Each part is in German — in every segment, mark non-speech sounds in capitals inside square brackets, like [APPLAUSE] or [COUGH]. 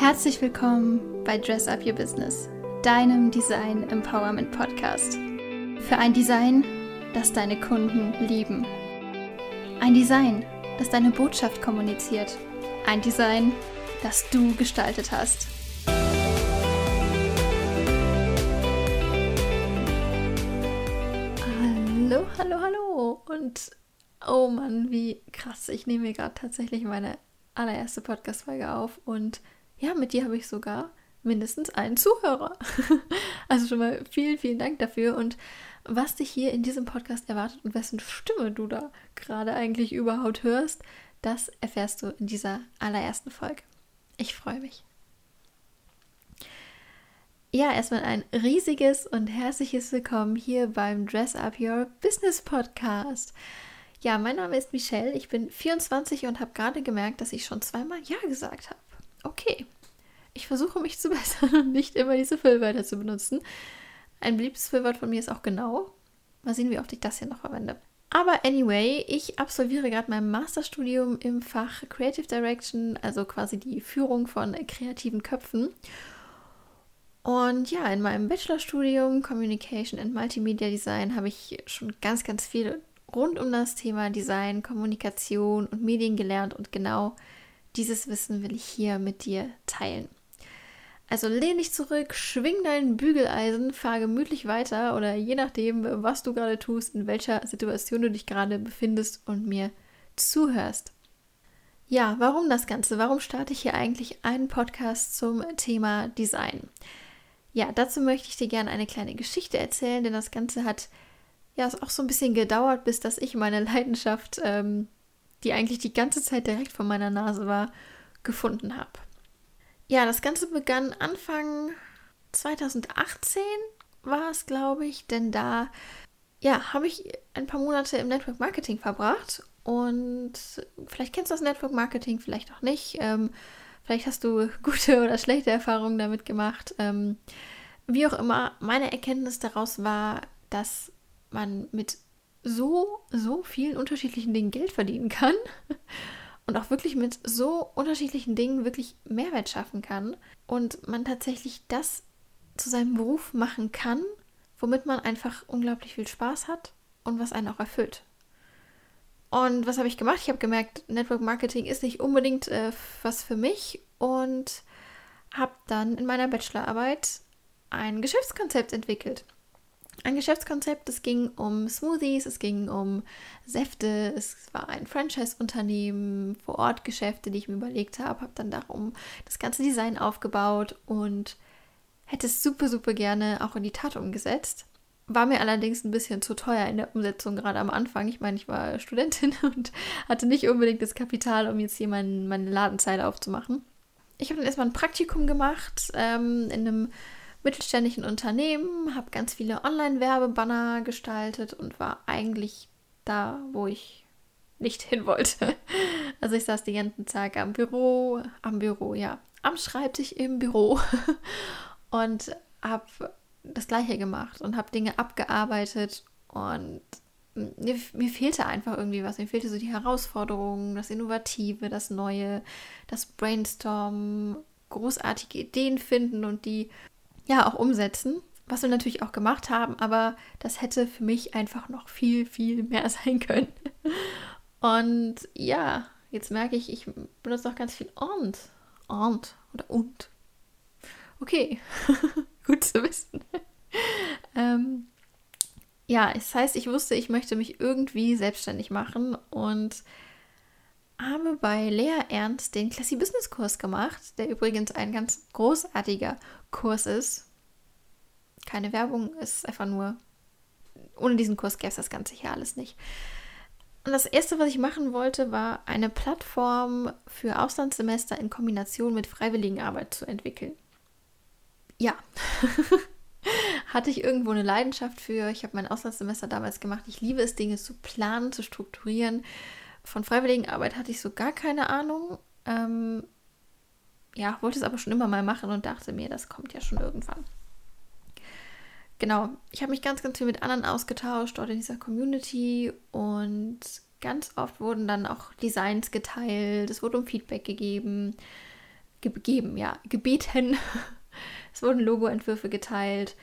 Herzlich willkommen bei Dress Up Your Business, deinem Design Empowerment Podcast. Für ein Design, das deine Kunden lieben. Ein Design, das deine Botschaft kommuniziert. Ein Design, das du gestaltet hast. Hallo, hallo, hallo. Und oh Mann, wie krass. Ich nehme mir gerade tatsächlich meine allererste Podcast-Folge auf und ja, mit dir habe ich sogar mindestens einen Zuhörer. [LAUGHS] also schon mal vielen, vielen Dank dafür. Und was dich hier in diesem Podcast erwartet und wessen Stimme du da gerade eigentlich überhaupt hörst, das erfährst du in dieser allerersten Folge. Ich freue mich. Ja, erstmal ein riesiges und herzliches Willkommen hier beim Dress Up Your Business Podcast. Ja, mein Name ist Michelle, ich bin 24 und habe gerade gemerkt, dass ich schon zweimal Ja gesagt habe. Okay, ich versuche mich zu [LAUGHS] bessern und nicht immer diese Füllwörter zu benutzen. Ein beliebtes Füllwort von mir ist auch genau. Mal sehen, wie oft ich das hier noch verwende. Aber anyway, ich absolviere gerade mein Masterstudium im Fach Creative Direction, also quasi die Führung von kreativen Köpfen. Und ja, in meinem Bachelorstudium Communication and Multimedia Design habe ich schon ganz, ganz viel rund um das Thema Design, Kommunikation und Medien gelernt und genau dieses Wissen will ich hier mit dir teilen. Also lehn dich zurück, schwing dein Bügeleisen, fahr gemütlich weiter oder je nachdem, was du gerade tust, in welcher Situation du dich gerade befindest und mir zuhörst. Ja, warum das Ganze? Warum starte ich hier eigentlich einen Podcast zum Thema Design? Ja, dazu möchte ich dir gerne eine kleine Geschichte erzählen, denn das Ganze hat ja auch so ein bisschen gedauert, bis dass ich meine Leidenschaft, ähm, die eigentlich die ganze Zeit direkt vor meiner Nase war, gefunden habe. Ja, das Ganze begann Anfang 2018 war es, glaube ich, denn da ja, habe ich ein paar Monate im Network Marketing verbracht und vielleicht kennst du das Network Marketing, vielleicht auch nicht. Ähm, Vielleicht hast du [LAUGHS] gute oder schlechte Erfahrungen damit gemacht. Ähm, wie auch immer, meine Erkenntnis daraus war, dass man mit so, so vielen unterschiedlichen Dingen Geld verdienen kann [LAUGHS] und auch wirklich mit so unterschiedlichen Dingen wirklich Mehrwert schaffen kann und man tatsächlich das zu seinem Beruf machen kann, womit man einfach unglaublich viel Spaß hat und was einen auch erfüllt. Und was habe ich gemacht? Ich habe gemerkt, Network Marketing ist nicht unbedingt äh, was für mich und habe dann in meiner Bachelorarbeit ein Geschäftskonzept entwickelt. Ein Geschäftskonzept, es ging um Smoothies, es ging um Säfte, es war ein Franchise-Unternehmen, Vor-Ort-Geschäfte, die ich mir überlegt habe, habe dann darum das ganze Design aufgebaut und hätte es super, super gerne auch in die Tat umgesetzt. War mir allerdings ein bisschen zu teuer in der Umsetzung, gerade am Anfang. Ich meine, ich war [LAUGHS] Studentin und hatte nicht unbedingt das Kapital, um jetzt hier mein, meine Ladenzeile aufzumachen. Ich habe dann erstmal ein Praktikum gemacht ähm, in einem mittelständischen Unternehmen, habe ganz viele Online-Werbebanner gestaltet und war eigentlich da, wo ich nicht [LAUGHS] hin wollte. Also ich saß den ganzen Tag am Büro, am Büro, ja, am Schreibtisch im Büro [LAUGHS] und habe das gleiche gemacht und habe Dinge abgearbeitet und mir, mir, fehlte einfach irgendwie was. Mir fehlte so die Herausforderung, das Innovative, das Neue, das Brainstorm, großartige Ideen finden und die ja auch umsetzen. Was wir natürlich auch gemacht haben, aber das hätte für mich einfach noch viel, viel mehr [LAUGHS] sein können. Und ja, jetzt merke ich, ich benutze auch ganz viel und. Und oder und. Okay, [LAUGHS] gut zu wissen. ähm, ja, das heißt, ich wusste, ich möchte mich irgendwie selbstständig machen und habe bei Lea Ernst den Classy Business Kurs gemacht, der übrigens ein ganz großartiger Kurs ist. Keine Werbung, ist einfach nur, ohne diesen Kurs gäbe es das Ganze hier alles nicht. Und das erste, was ich machen wollte, war eine Plattform für Auslandssemester in Kombination mit Freiwilligenarbeit zu entwickeln ja, [LAUGHS] hatte ich irgendwo eine Leidenschaft für. Ich habe mein Auslandssemester damals gemacht. Ich liebe es, Dinge zu planen, zu strukturieren. Von Freiwilligenarbeit hatte ich so gar keine Ahnung. Ähm, ja, wollte es aber schon immer mal machen und dachte mir, das kommt ja schon irgendwann. Genau, ich habe mich ganz, ganz viel mit anderen ausgetauscht, dort in dieser Community und ganz oft wurden dann auch Designs geteilt, es wurde um Feedback gegeben gegeben, ja, gebeten. [LAUGHS] es wurden Logoentwürfe geteilt.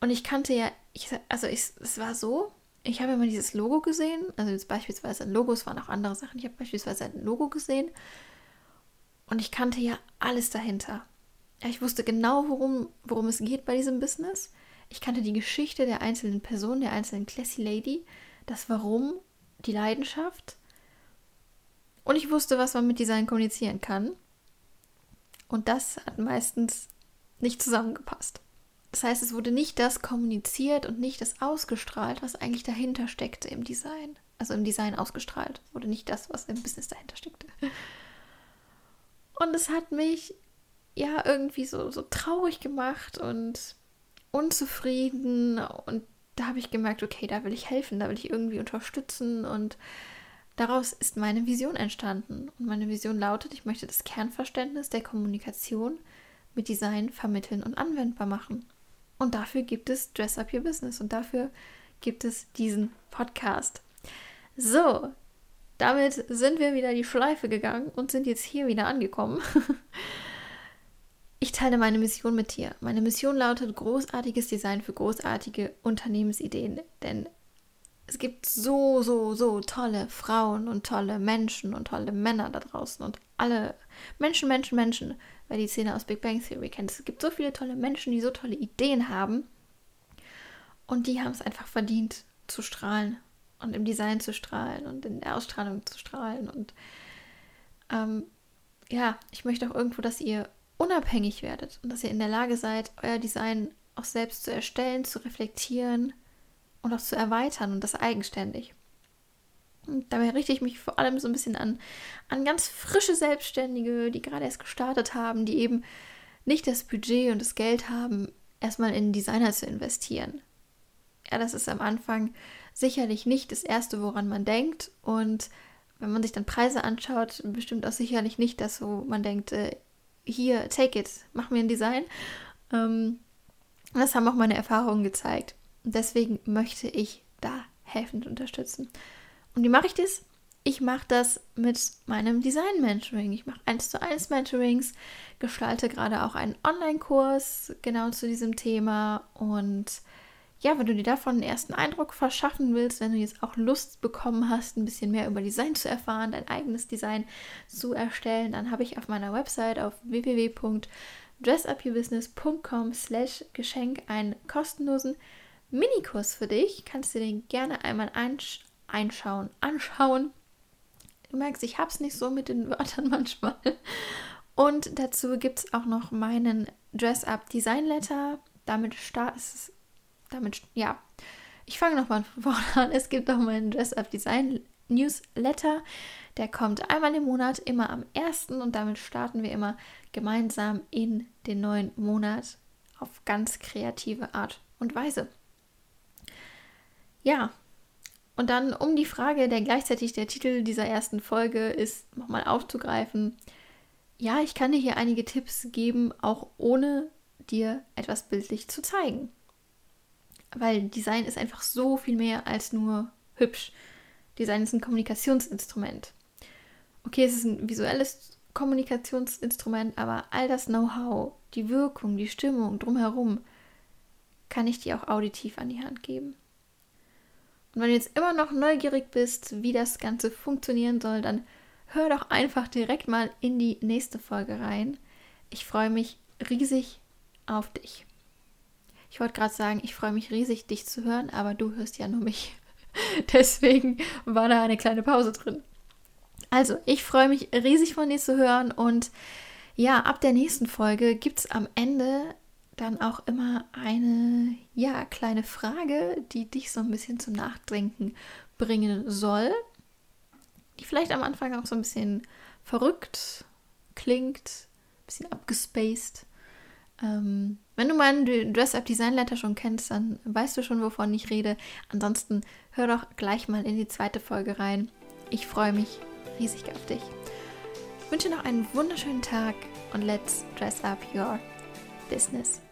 Und ich kannte ja, ich, also ich, es war so, ich habe immer dieses Logo gesehen, also jetzt beispielsweise ein Logo, es waren auch andere Sachen, ich habe beispielsweise ein Logo gesehen und ich kannte ja alles dahinter. Ich wusste genau, worum, worum es geht bei diesem Business. Ich kannte die Geschichte der einzelnen Person, der einzelnen Classy Lady, das Warum, die Leidenschaft. Und ich wusste, was man mit Design kommunizieren kann. Und das hat meistens nicht zusammengepasst. Das heißt, es wurde nicht das kommuniziert und nicht das ausgestrahlt, was eigentlich dahinter steckte im Design. Also im Design ausgestrahlt. Wurde nicht das, was im Business dahinter steckte. Und es hat mich ja irgendwie so, so traurig gemacht und unzufrieden. Und da habe ich gemerkt, okay, da will ich helfen, da will ich irgendwie unterstützen. Und daraus ist meine Vision entstanden. Und meine Vision lautet, ich möchte das Kernverständnis der Kommunikation mit Design vermitteln und anwendbar machen. Und dafür gibt es Dress Up Your Business und dafür gibt es diesen Podcast. So, damit sind wir wieder die Schleife gegangen und sind jetzt hier wieder angekommen. Ich teile meine Mission mit dir. Meine Mission lautet großartiges Design für großartige Unternehmensideen. Denn es gibt so, so, so tolle Frauen und tolle Menschen und tolle Männer da draußen und alle Menschen, Menschen, Menschen, wer die Szene aus Big Bang Theory kennt. Es gibt so viele tolle Menschen, die so tolle Ideen haben und die haben es einfach verdient zu strahlen und im Design zu strahlen und in der Ausstrahlung zu strahlen. Und ähm, ja, ich möchte auch irgendwo, dass ihr unabhängig werdet und dass ihr in der Lage seid, euer Design auch selbst zu erstellen, zu reflektieren und auch zu erweitern und das eigenständig. Und dabei richte ich mich vor allem so ein bisschen an, an ganz frische Selbstständige, die gerade erst gestartet haben, die eben nicht das Budget und das Geld haben, erstmal in Designer zu investieren. Ja, das ist am Anfang sicherlich nicht das Erste, woran man denkt. Und wenn man sich dann Preise anschaut, bestimmt auch sicherlich nicht das, wo man denkt, äh, hier, take it, mach mir ein Design. Ähm, das haben auch meine Erfahrungen gezeigt. Und deswegen möchte ich da helfend unterstützen. Und wie mache ich das? Ich mache das mit meinem Design-Mentoring. Ich mache 1 zu 1 Mentorings, gestalte gerade auch einen Online-Kurs genau zu diesem Thema und ja, wenn du dir davon einen ersten Eindruck verschaffen willst, wenn du jetzt auch Lust bekommen hast, ein bisschen mehr über Design zu erfahren, dein eigenes Design zu erstellen, dann habe ich auf meiner Website auf www.dressupyourbusiness.com slash Geschenk einen kostenlosen Minikurs für dich. Kannst du den gerne einmal einsch einschauen, anschauen. Du merkst, ich habe es nicht so mit den Wörtern [LAUGHS] manchmal. Und dazu gibt es auch noch meinen Dress-Up Design Letter. Damit start es damit, ja, ich fange nochmal von vorne an. Es gibt auch meinen Dress-Up Design Newsletter. Der kommt einmal im Monat, immer am 1. und damit starten wir immer gemeinsam in den neuen Monat auf ganz kreative Art und Weise. Ja, und dann um die Frage, der gleichzeitig der Titel dieser ersten Folge ist, nochmal aufzugreifen. Ja, ich kann dir hier einige Tipps geben, auch ohne dir etwas bildlich zu zeigen weil Design ist einfach so viel mehr als nur hübsch. Design ist ein Kommunikationsinstrument. Okay, es ist ein visuelles Kommunikationsinstrument, aber all das Know-how, die Wirkung, die Stimmung drumherum, kann ich dir auch auditiv an die Hand geben. Und wenn du jetzt immer noch neugierig bist, wie das Ganze funktionieren soll, dann hör doch einfach direkt mal in die nächste Folge rein. Ich freue mich riesig auf dich. Ich wollte gerade sagen, ich freue mich riesig, dich zu hören, aber du hörst ja nur mich. [LAUGHS] Deswegen war da eine kleine Pause drin. Also, ich freue mich riesig von dir zu hören und ja, ab der nächsten Folge gibt es am Ende dann auch immer eine ja, kleine Frage, die dich so ein bisschen zum Nachdenken bringen soll. Die vielleicht am Anfang auch so ein bisschen verrückt klingt, ein bisschen abgespaced. Ähm, wenn du meinen Dress-Up-Design-Letter schon kennst, dann weißt du schon, wovon ich rede. Ansonsten hör doch gleich mal in die zweite Folge rein. Ich freue mich riesig auf dich. Ich wünsche noch einen wunderschönen Tag und let's dress up your business.